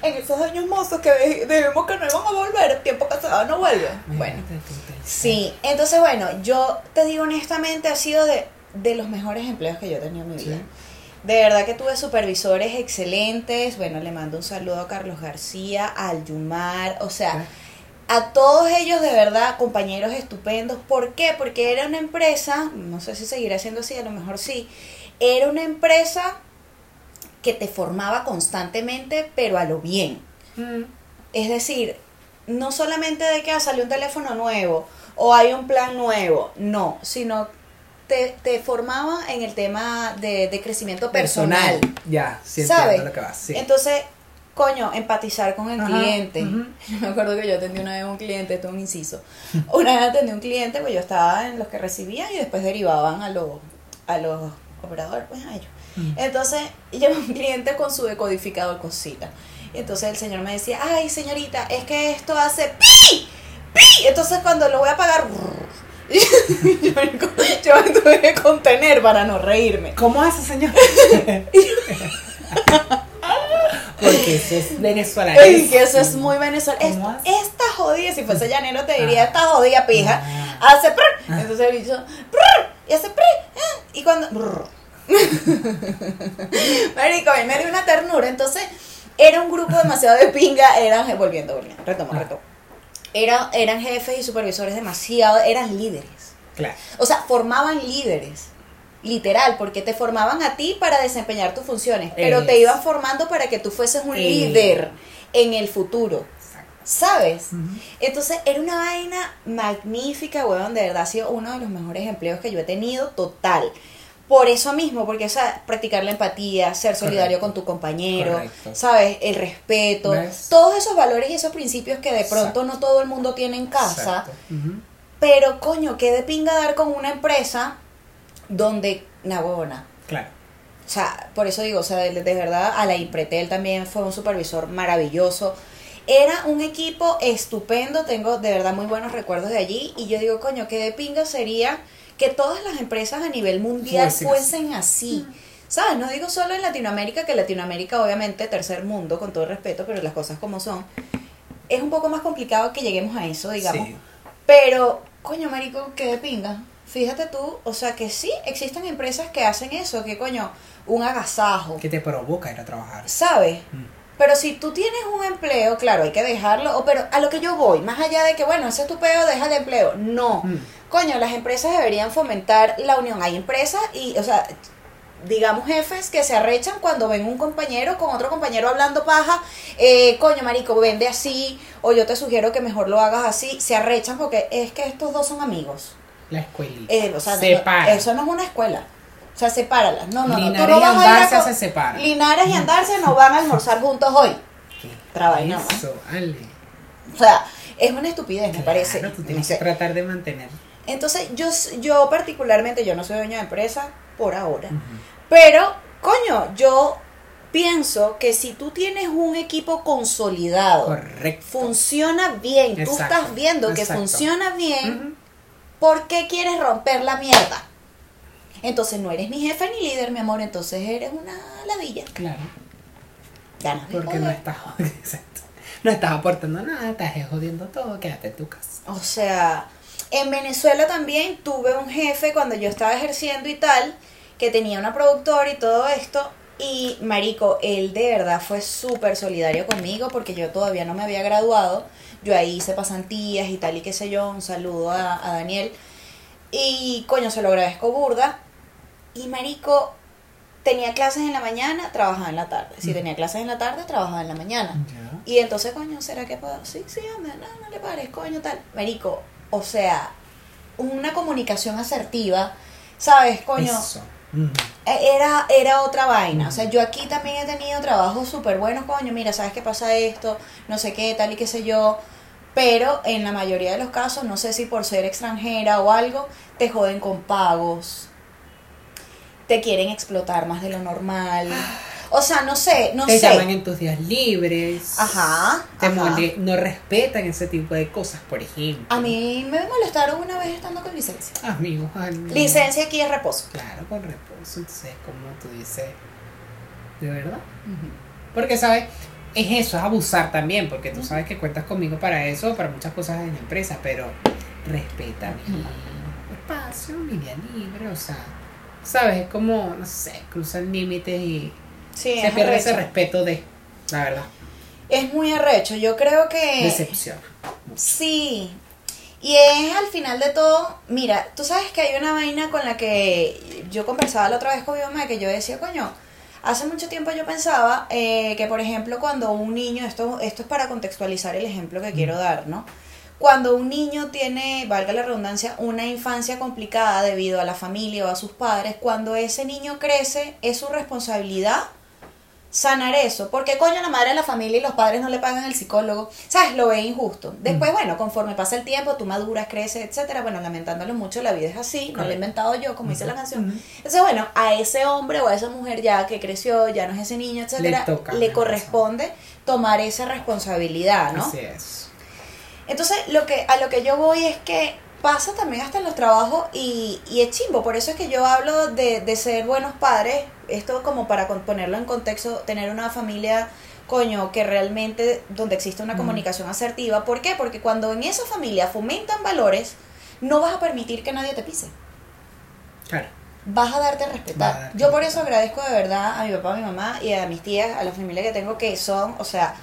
En esos años mozos que de- debemos que no iban a volver, tiempo va no vuelve. Bueno. Sí, entonces bueno, yo te digo honestamente, ha sido de, de los mejores empleos que yo he tenido en mi vida. Sí. De verdad que tuve supervisores excelentes. Bueno, le mando un saludo a Carlos García, al Yumar, o sea, a todos ellos de verdad, compañeros estupendos. ¿Por qué? Porque era una empresa, no sé si seguirá siendo así, a lo mejor sí, era una empresa que te formaba constantemente, pero a lo bien. Mm. Es decir, no solamente de que ah, salió un teléfono nuevo o hay un plan nuevo, no, sino te, te formaba en el tema de, de crecimiento personal. Ya, sí ¿Sabes? lo que. Sí. Entonces, coño, empatizar con el Ajá, cliente. Yo me acuerdo que yo atendí una vez un cliente, esto es un inciso. Una vez atendí un cliente, pues yo estaba en los que recibían y después derivaban a los, a los operadores, pues a ellos. Mm. Entonces, llegó un cliente con su decodificador cosita. Y entonces el señor me decía, ay señorita, es que esto hace pi, pi. Entonces cuando lo voy a pagar, yo, me, yo me tuve que contener para no reírme. ¿Cómo hace, señor? Porque eso es venezolano. Que eso es muy venezolano. ¿Cómo Es- hace? esta jodida, si fuese llanero te diría, Ah. esta jodida pija, Ah. hace prr. Entonces el bicho, prr, y hace prr, ah, y cuando... brr. Marico, a mí me dio una ternura, entonces era un grupo demasiado de pinga, eran, volviendo, volviendo, retomo, Ah. retomo. Era, eran jefes y supervisores demasiado, eran líderes. Claro. O sea, formaban líderes. Literal, porque te formaban a ti para desempeñar tus funciones, pero te iban formando para que tú fueses un Es. líder en el futuro. Exacto. ¿Sabes? Entonces era una vaina magnífica, weón, de verdad ha sido uno de los mejores empleos que yo he tenido, total. Por eso mismo, porque o sea, practicar la empatía, ser solidario Correcto. con tu compañero, Correcto. ¿sabes? El respeto, ¿Ves? todos esos valores y esos principios que de pronto Exacto. no todo el mundo tiene en casa. Pero coño, qué de pinga dar con una empresa donde, na huevona. Claro. O sea, por eso digo, o sea, de, de verdad, a la Impretel también fue un supervisor maravilloso. Era un equipo estupendo, tengo de verdad muy buenos recuerdos de allí. Y yo digo, coño, qué de pinga sería que todas las empresas a nivel mundial Fuesen fuesen así. ¿Sabes? No digo solo en Latinoamérica, que Latinoamérica obviamente tercer mundo, con todo respeto, pero las cosas como son. Es un poco más complicado que lleguemos a eso, digamos. Sí. Pero, coño, marico, qué de pinga. Fíjate tú, o sea que sí existen empresas que hacen eso, que coño, un agasajo, Que te provoca ir a trabajar. ¿sabes? Mm. Pero si tú tienes un empleo, claro, hay que dejarlo, o, pero a lo que yo voy, más allá de que, bueno, ese es tu peo, deja el empleo. No. Mm. Coño, las empresas deberían fomentar la unión. Hay empresas y, o sea, digamos jefes que se arrechan cuando ven un compañero con otro compañero hablando paja, eh, coño marico, vende así, o yo te sugiero que mejor lo hagas así, se arrechan porque es que estos dos son amigos. La escuelita. Eh, o sea, no- eso no es una escuela. O sea, sepáralas. No, no, no. Tú Linares no y vas a ir a Andarse co- se separan. Linares y Andarse no van a almorzar juntos hoy. Trabajo, ¿no? Eso, Ale. O sea, es una estupidez, me parece. Tú No tienes sé. que tratar de mantener. Entonces, yo, yo particularmente, yo no soy dueño de empresa por ahora. Pero, coño, yo pienso que si tú tienes un equipo consolidado, Correcto. funciona bien, tú estás viendo que funciona bien. ¿por qué quieres romper la mierda? Entonces no eres ni jefe ni líder, mi amor, entonces eres una ladilla. Claro. Ganas de Porque no estás, exacto. no estás aportando nada, estás jodiendo todo, quédate en tu casa. O sea, en Venezuela también tuve un jefe cuando yo estaba ejerciendo y tal, que tenía una productora y todo esto. Y Marico, él de verdad fue súper solidario conmigo porque yo todavía no me había graduado. Yo ahí hice pasantías y tal y qué sé yo. Un saludo a, a Daniel. Y coño, se lo agradezco burda. Y Marico, tenía clases en la mañana, trabajaba en la tarde. Si Mm. tenía clases en la tarde, trabajaba en la mañana. Y entonces, coño, ¿será que puedo? Sí, sí, hombre, no, no le pares, coño, tal. Marico, o sea, una comunicación asertiva, ¿sabes, coño? Eso. Eh, Era, era otra vaina. O sea, yo aquí también he tenido trabajos súper buenos, coño, mira, ¿sabes qué pasa esto? No sé qué, tal y qué sé yo. Pero en la mayoría de los casos, no sé si por ser extranjera o algo, te joden con pagos. Te quieren explotar más de lo normal. O sea, no sé, no te sé. llaman en tus días libres. Ajá. Te ajá. mole- no respetan ese tipo de cosas, por ejemplo. A mí me molestaron una vez estando con licencia. Amigos, no. Licencia aquí es reposo. Claro, con reposo. Entonces, como tú dices, ¿de verdad? Porque, ¿sabes? Es eso, es abusar también, porque tú sabes que cuentas conmigo para eso, para muchas cosas en la empresa, pero respeta mi espacio, mi día libre, o sea, ¿sabes? Es como, no sé, cruzan límites y Sí, se es pierde ese respeto de, la verdad, Es muy arrecho. Yo creo que. decepciona. Sí. Y es al final de todo, mira, tú sabes que hay una vaina con la que yo conversaba la otra vez con mi mamá, que yo decía, coño, hace mucho tiempo yo pensaba eh, que, por ejemplo, cuando un niño, esto, esto es para contextualizar el ejemplo que quiero dar, ¿no? Cuando un niño tiene, valga la redundancia, una infancia complicada debido a la familia o a sus padres, cuando ese niño crece, es su responsabilidad sanar eso. Porque coño, la madre de la familia y los padres no le pagan el psicólogo. ¿Sabes? Lo ve injusto. Después, bueno, conforme pasa el tiempo, tú maduras, creces, etcétera. Bueno, lamentándolo mucho, la vida es así. No lo he inventado yo, como dice la canción. Entonces, bueno, a ese hombre o a esa mujer ya que creció, ya no es ese niño, etcétera, Le toca, le ¿no? corresponde tomar esa responsabilidad, ¿no? Así es. Entonces, lo que, a lo que yo voy es que pasa también hasta en los trabajos y, y es chimbo. Por eso es que yo hablo de, de ser buenos padres. Esto como para con- ponerlo en contexto, tener una familia, coño, que realmente, donde existe una Mm. comunicación asertiva. ¿Por qué? Porque cuando en esa familia fomentan valores, no vas a permitir que nadie te pise. Claro. Vas a darte a respetar. darte Yo por eso agradezco de verdad a mi papá, a mi mamá y a mis tías, a la familia que tengo que son, o sea,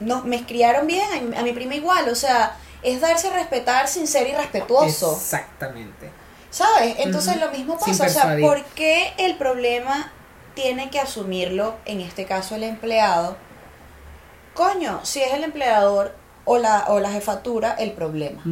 no, me criaron bien, a mi, a mi prima igual, o sea, es darse a respetar sin ser irrespetuoso, Exactamente. ¿sabes? Entonces lo mismo pasa, o sea. ¿por qué el problema tiene que asumirlo, en este caso el empleado? Coño, si es el empleador o la, o la jefatura, el problema.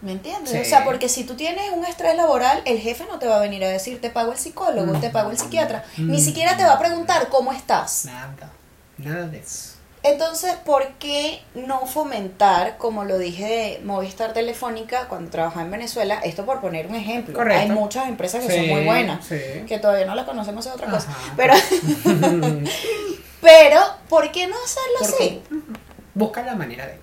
¿Me entiendes? Sí. O sea, porque si tú tienes un estrés laboral, el jefe no te va a venir a decir, te pago el psicólogo, te pago el psiquiatra. Ni siquiera te va a preguntar cómo estás. Nada, nada de eso. Entonces, ¿por qué no fomentar, como lo dije de Movistar Telefónica cuando trabajaba en Venezuela? Esto por poner un ejemplo. Correcto. Hay muchas empresas que Sí, son muy buenas, sí. que todavía no las conocemos es otra cosa. Pero, pero, ¿por qué no hacerlo así? Busca la manera de.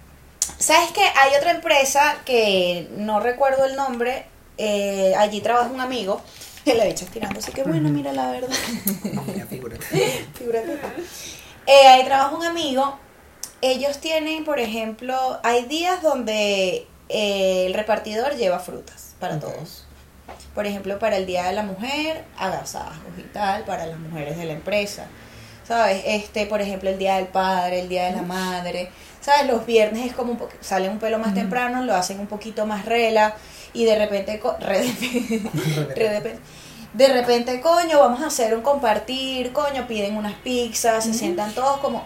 ¿Sabes que Hay otra empresa que no recuerdo el nombre, eh, allí trabaja un amigo, que la bicha estirando, así que bueno, mira la verdad. Mira, figúrate. Figúrate. Eh, ahí trabaja un amigo. Ellos tienen, por ejemplo, hay días donde eh, el repartidor lleva frutas para todos. Por ejemplo, para el Día de la Mujer, agasajos y tal, para las mujeres de la empresa. ¿Sabes? Este, por ejemplo, el Día del Padre, el Día de la Madre. ¿Sabes? Los viernes es como un poco, salen un pelo más temprano, lo hacen un poquito más rela y de repente, co- re- de repente, de repente, coño, vamos a hacer un compartir, coño, piden unas pizzas, se sientan todos como,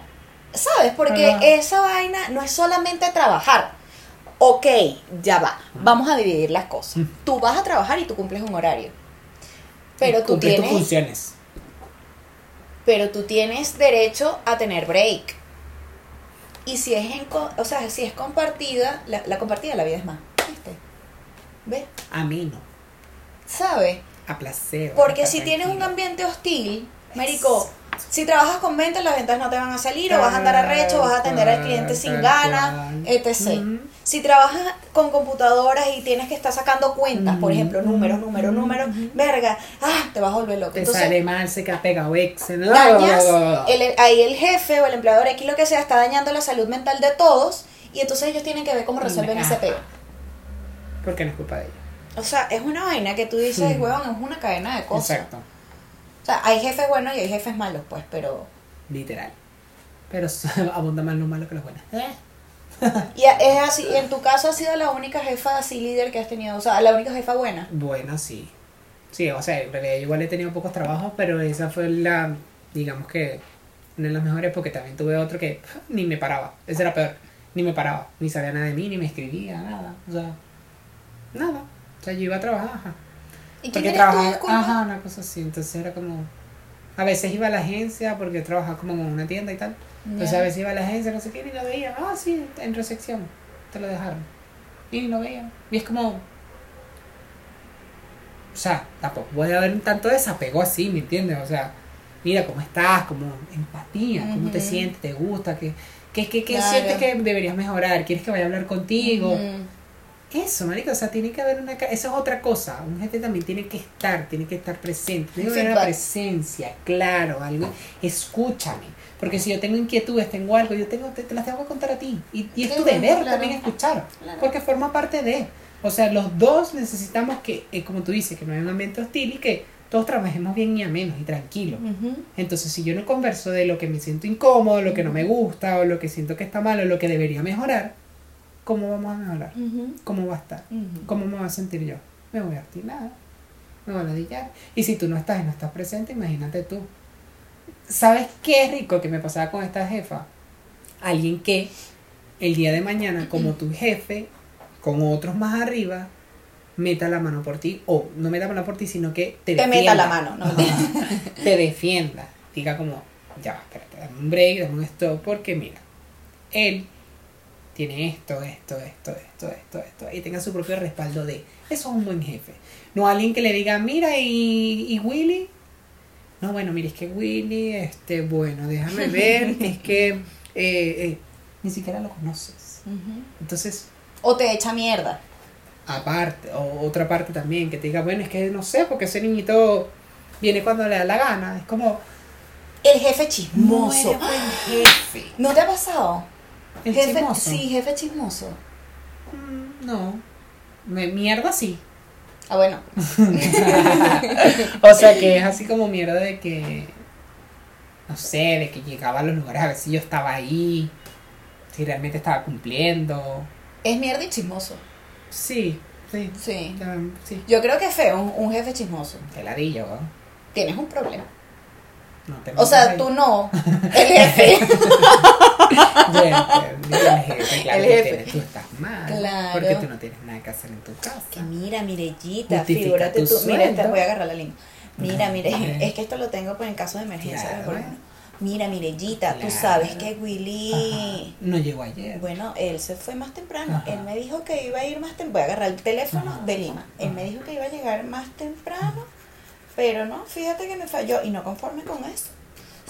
¿sabes? Porque esa vaina no es solamente trabajar. Ok, ya va, vamos a dividir las cosas. Tú vas a trabajar y tú cumples un horario. Pero tú tus tienes, funciones. pero tú tienes derecho a tener break. Y si es en, co- o sea, si es compartida, la, la compartida la vida es más. ¿Viste? ¿Ves? A mí no. ¿Sabes? A placer. Porque si tienes un ambiente hostil, Marico, si trabajas con ventas, las ventas no te van a salir, o vas a andar arrecho, vas a atender al cliente sin ganas, etc. Si trabajas con computadoras y tienes que estar sacando cuentas, por ejemplo, números, números, números, verga, ah, te vas a volver loco. Te Entonces, sale mal, se queda pegado Excel. dañas, el- ahí el jefe o el empleador X, lo que sea, está dañando la salud mental de todos, y entonces ellos tienen que ver cómo resuelven ese peo. Porque no es culpa de ella. O sea, es una vaina que tú dices, Sí. huevón, es una cadena de cosas. Exacto. O sea, hay jefes buenos y hay jefes malos, pues, pero... Literal. Pero abunda más lo malo que lo bueno. Y es así, en tu caso ha sido la única jefa así líder que has tenido, o sea, la única jefa buena. Bueno, sí. Sí, o sea, en realidad igual he tenido pocos trabajos, pero esa fue la, digamos que, una de las mejores porque también tuve otro que ni me paraba. Ese era peor. Ni me paraba. Ni sabía nada de mí, ni me escribía, nada. O sea, nada. O sea, yo iba a trabajar, ajá. ¿Y Porque trabajaba, ajá, una cosa así. Entonces era como, a veces iba a la agencia porque trabajaba como en una tienda y tal. Entonces a veces iba a la agencia, no sé qué, y lo veía. Ah, sí, en recepción. Te lo dejaron. Y lo veía. Y es como, o sea, tampoco puede haber un tanto desapego así, ¿me entiendes? O sea, mira cómo estás, como empatía, cómo te sientes, te gusta, que, que, que, que Claro. sientes que deberías mejorar, quieres que vaya a hablar contigo. Eso, marica, o sea, tiene que haber una... Eso es otra cosa. Un jefe también tiene que estar, tiene que estar presente. Tiene que haber una presencia, claro, algo. Escúchame. Porque si yo tengo inquietudes, tengo algo, yo tengo, te, te las tengo que contar a ti. Y, y es tu deber claro. también escuchar. Claro. Porque forma parte de... O sea, los dos necesitamos que, eh, como tú dices, que no haya un ambiente hostil y que todos trabajemos bien y a menos y tranquilo. Entonces, si yo no converso de lo que me siento incómodo, lo que no me gusta, o lo que siento que está mal, o lo que debería mejorar, ¿cómo vamos a mejorar? Ujú. ¿Cómo va a estar? ¿Cómo me voy a sentir yo? Me voy a nada. Me voy a ladillar. Y si tú no estás y no estás presente, imagínate tú. ¿Sabes qué rico que me pasaba con esta jefa? Alguien que el día de mañana, como tu jefe, con otros más arriba, meta la mano por ti. O no meta la mano por ti, sino que te Te defienda. meta la mano, ¿no? Te defienda. Diga como, ya, va, espérate, dame un break, dame un stop, porque mira, él tiene esto, esto, esto, esto, esto, esto, y tenga su propio respaldo de, eso es un buen jefe. No alguien que le diga, mira, y, y Willy, no, bueno, mira, es que Willy, este, bueno, déjame ver, es que eh, eh, ni siquiera lo conoces. Entonces, O te echa mierda. aparte, o otra parte también, que te diga, bueno, es que no sé, porque ese niñito viene cuando le da la gana, es como, El jefe no chismoso. eres buen jefe. ¿No te ha pasado? ¿El jefe, chismoso? Sí, jefe chismoso. Mm, No. Me, mierda sí. Ah, bueno. o sea que es así como mierda de que. No sé, de que llegaba a los lugares a ver si yo estaba ahí. Si realmente estaba cumpliendo. Es mierda y chismoso. Sí, sí. Sí. Yo creo que es feo un, un jefe chismoso. Te ladillo, ¿no? Tienes un problema. No te O sea, tú no. El jefe. Pues, el jefe, claro El jefe. tienes, tú estás mal. Claro. Porque tú no tienes nada que hacer en tu casa. Que mira, Mirellita, figúrate tu tú. Mira, sueldo. voy a agarrar la línea. Mira, mire, Ok. es que esto lo tengo pues en caso de emergencia. Claro. por. Mira, Mirellita, tú Claro. sabes que Willy. Ajá. No llegó ayer. Bueno, él se fue más temprano. Ajá. Él me dijo que iba a ir más temprano. Voy a agarrar el teléfono Ajá. de Lima. Él me dijo que iba a llegar más temprano. Pero no, fíjate que me falló. Y no conforme con eso.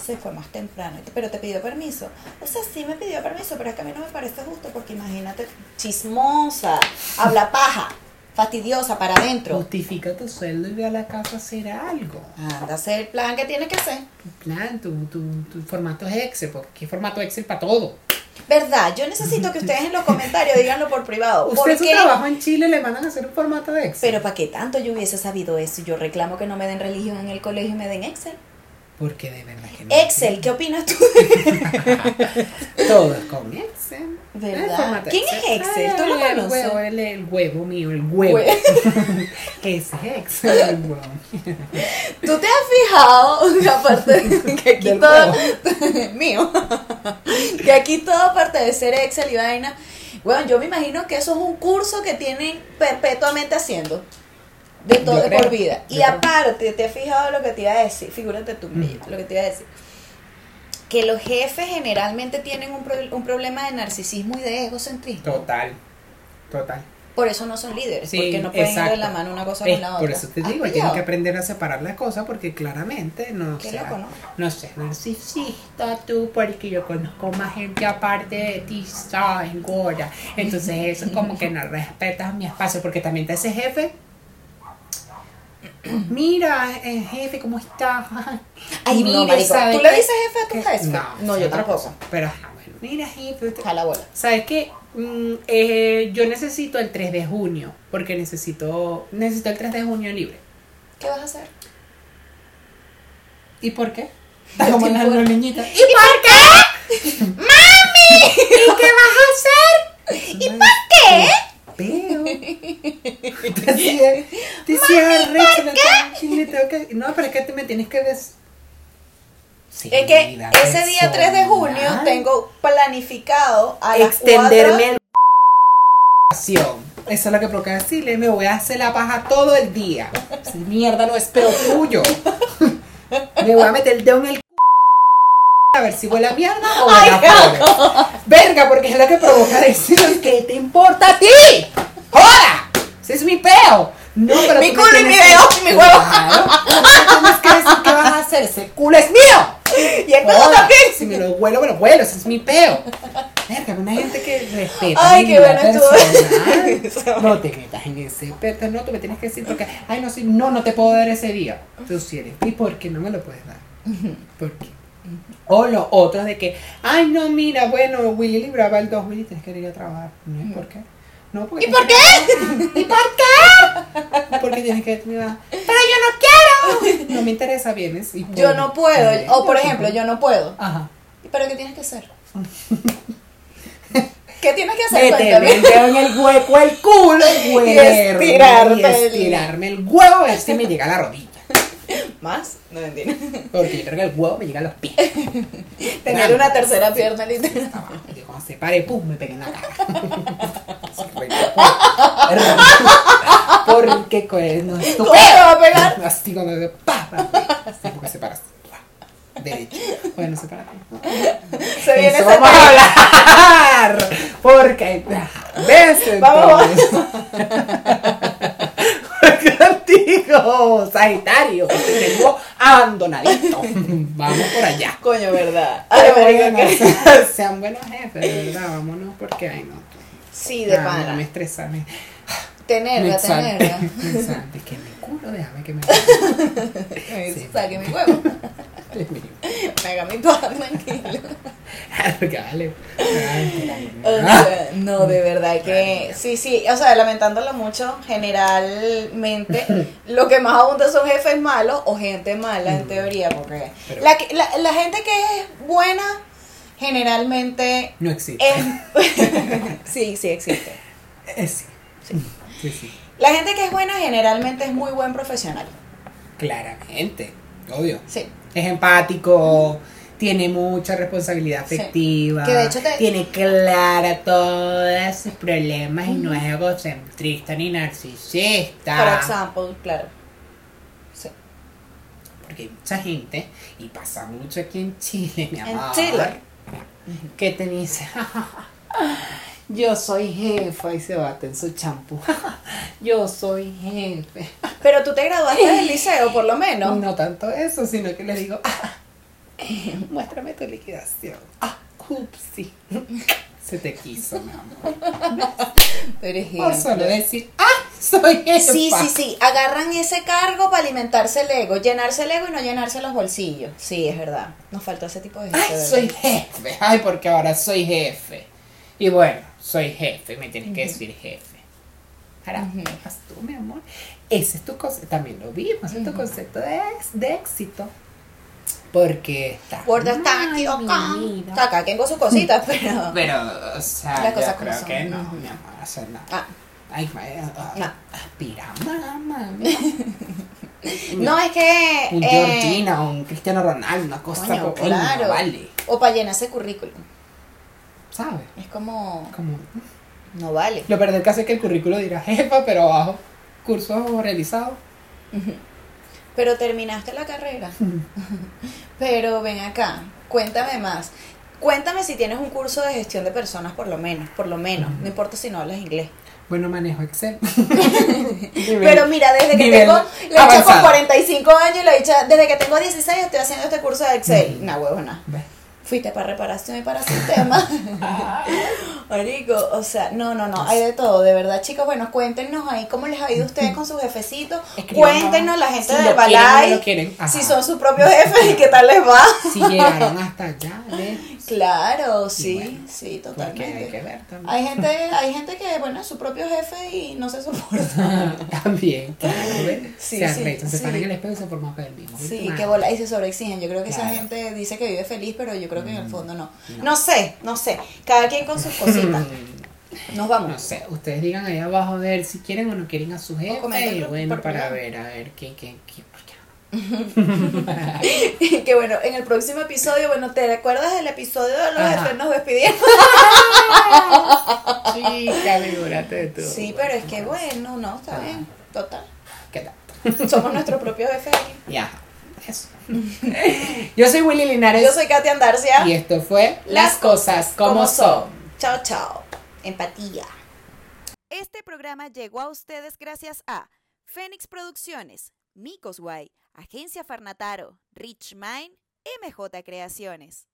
Se fue más temprano. Pero te pidió permiso. O sea, sí me pidió permiso, pero es que a mí no me parece justo porque imagínate, chismosa, habla paja, fastidiosa para adentro. Justifica tu sueldo y ve a la casa a hacer algo. Anda a hacer el plan que tienes que hacer. Tu plan, tu, tu, tu formato es Excel, porque hay formato Excel para todo. ¿Verdad? Yo necesito que ustedes en los comentarios díganlo por privado. ¿Por Usted su trabajo en Chile le mandan a hacer un formato de Excel. Pero ¿para qué tanto yo hubiese sabido eso? Yo reclamo que no me den religión en el colegio y me den Excel. Porque de verdad que no. Excel, ¿qué opinas tú? Todo es con Excel. ¿Verdad? ¿Quién es Excel? ¿Tú lo Ah, el conoces? huevo, el, el huevo mío, el huevo. Hue- Ese es Excel, el huevo. ¿Tú te has fijado que aparte que aquí Del todo mío, que aquí todo aparte de ser Excel y vaina, bueno, yo me imagino que eso es un curso que tienen perpetuamente haciendo. De todo de por vida. Y aparte, te has fijado lo que te iba a decir, figúrate tú, Mm. Lo que te iba a decir. Que los jefes generalmente tienen un, pro- un problema de narcisismo y de egocentrismo. Total, total. Por eso no son líderes, Sí, porque no pueden ir de exacto. la mano una cosa Es con la otra. Por eso te ¿Has digo, tienes que aprender a separar las cosas porque claramente no Qué sea, loco, ¿no? no sé, narcisista tú, porque yo conozco más gente aparte de ti, ¿sabes? Gorda. Entonces eso es como que no respetas mi espacio porque también te hace jefe. Mira, eh, jefe, ¿cómo estás? Ay, no, Mire, marico, ¿sabe ¿tú le dices jefe a tu ¿Qué? jefe? No, No, yo tampoco. cosa. Pero, ajá, bueno, mira, jefe, te- A la bola. ¿Sabes qué? Mm, eh, yo necesito el 3 de junio, porque necesito, necesito el 3 de junio libre. ¿Qué vas a hacer? ¿Y por qué? Está como ¿Y por- las niñitas. ¿Y por qué? ¡Mami! ¿Y qué vas a hacer? ¿Y por qué? Te decía, te tengo que- No, pero es que te me tienes que des... Sí, Es que la ese día 3 de junio tengo planificado a las extenderme 4 el eso es lo que provoca decirle, me voy a hacer la paja todo el día. Si mierda no es pero tuyo. Me voy a meter el dedo en el a ver si huele a mierda o huele a flores. Verga, porque es lo que provoca decir ¿qué te importa a ti? ¡Joda! Ese es mi peo. No, pero Mi culo y mi dedo y mi huevo. Claro, tienes que decir qué vas a hacer. Ese culo es mío. Y el Joda, también. Si me lo huelo, me lo huelo. Ese es mi peo. Verga, una gente que respeta. Ay, qué bueno estuvo. No te metas en ese peto. No, tú me tienes que decir porque, ay, no, sí, no, no te puedo dar ese día. Tú sí eres. ¿Y por qué no me lo puedes dar? ¿Por qué? O los otros de que, ay, no, mira, bueno, Willy libraba el 2, Willy, tienes que ir a trabajar. No, ¿Por qué? No, porque ¿Y por qué? ¿Y por qué? Porque tienes que mira, pero yo no quiero. No me interesa, vienes. Y Yo no puedo. O por ejemplo, yo no puedo. Ajá. ¿Pero qué tienes que hacer? ¿Qué tienes que hacer? El dedo en el hueco el culo y estirarte y el- estirarme el huevo a ver si me llega a la rodilla. ¿Más? No entiendo. Porque yo creo que el huevo me llega a los pies. Tener una tercera pierna literal. Abajo. Y cuando se pare, pum, me pegué en la cara. Porque pues, no es tu ¿Cómo va a pegar? Así cuando se pa, así porque se para así, pa, derecho. Bueno, se para. Se viene Eso vamos a hablar. Porque, ¿ves? Vamos. Porque contigo, Sagitario, te tengo abandonadito. Vamos por allá. Coño, ¿verdad? Sean buenos jefes, de verdad, vámonos porque ay no. Sí, de Ah, pana. No me estresa, me, me Tenerla, exalte, tenerla. me que mi culo, déjame que me Sí. Saque mi huevo. Me haga mi paja tranquilo. O sea, no, de verdad que sí, sí, o sea, lamentándolo mucho, generalmente lo que más abunda son jefes malos o gente mala en teoría, porque la, la, la gente que es buena generalmente No existe. es... sí, sí existe. Eh, sí. Sí. Sí, sí. La gente que es buena generalmente es muy buen profesional. Claramente. Obvio. Sí. Es empático, tiene mucha responsabilidad Sí. afectiva, Que de hecho te- tiene clara todos sus problemas y no es egocentrista ni Por narcisista. ejemplo, claro. Sí. Porque hay mucha gente, y pasa mucho aquí en Chile, mi En amor, Chile. Que te dice, yo soy jefa y se bate en su champú. yo soy jefe. Pero tú te graduaste del liceo, por lo menos. No tanto eso, sino que le digo, "Ah, muéstrame tu liquidación. Ah, upsi. Se te quiso, mi amor. Por solo decir, ah, soy jefa. Sí, sí, sí. Agarran ese cargo para alimentarse el ego, llenarse el ego y no llenarse los bolsillos. Sí, es verdad. Nos faltó ese tipo de gente. Ay, soy jefe. Ay, porque ahora soy jefe. Y bueno, soy jefe, me tienes que decir jefe. Ahora, Ujú. dejas tú, mi amor. Ese es tu concepto, también lo vimos, ese es tu concepto de, de éxito. Porque está. Gorda está vida. Está acá, tengo sus cositas, pero. Pero, o sea, Las yo cosas como creo son. que no, mi amor, o sea, no. Ah, Ay, ma- ah, No. aspira, mamá. no, es que. Un eh, Georgina, un Cristiano Ronaldo, una cosa coño, claro. vale. O para llenarse currículum. ¿Sabes? Es como. Como, No vale. lo peor del caso es que el currículo dirá jefa, pero abajo, cursos realizados. Pero terminaste la carrera. Pero ven acá, cuéntame más. Cuéntame si tienes un curso de gestión de personas, por lo menos, por lo menos. No importa si no hablas inglés. Bueno, manejo Excel. Pero mira, desde que tengo, la he hecho con avanzado. 45 años y la he hecho, desde que tengo 16 estoy haciendo este curso de Excel. Ujú. Nah, huevona. Fuiste para reparación y para sistemas. Marico, o sea, no, no, no, hay de todo, de verdad, chicos. Bueno, cuéntenos ahí cómo les ha ido a ustedes con sus jefecitos. Escriban Cuéntenos la gente si del Balay, no si son sus propios jefes y qué tal les va. Si llegaron hasta allá, Claro, sí, bueno, sí, Porque hay totalmente. que ver también. Hay gente, hay gente que, bueno, es su propio jefe y no se soporta. También. Sí, se sí, se sí. en el espejo y se forman el mismo. Sí, qué bola, y se sobreexigen. Yo creo que esa Claro. gente dice que vive feliz, pero yo creo que en el fondo no. no. No sé, no sé. Cada quien con sus cositas. Nos vamos. No sé, ustedes digan ahí abajo de ver si quieren o no quieren a su jefe. Y bueno, para ver, a ver qué, qué, qué. que bueno, en el próximo episodio, bueno, ¿te recuerdas del episodio de los jefes nos despidieron? Chica, figúrate de tú. Sí, pero es que bueno, no, está bien. Total. ¿Qué tal? Somos nuestros propios jefes aquí. Ya, eso. Yo soy Willy Linares. Yo soy Katia Andarcia. Y esto fue Las Cosas Como Son. Chao, chao. Empatía. Este programa llegó a ustedes gracias a Fénix Producciones, Micos Guay, Agencia Farnataro, Rich Mind, MJ Creaciones.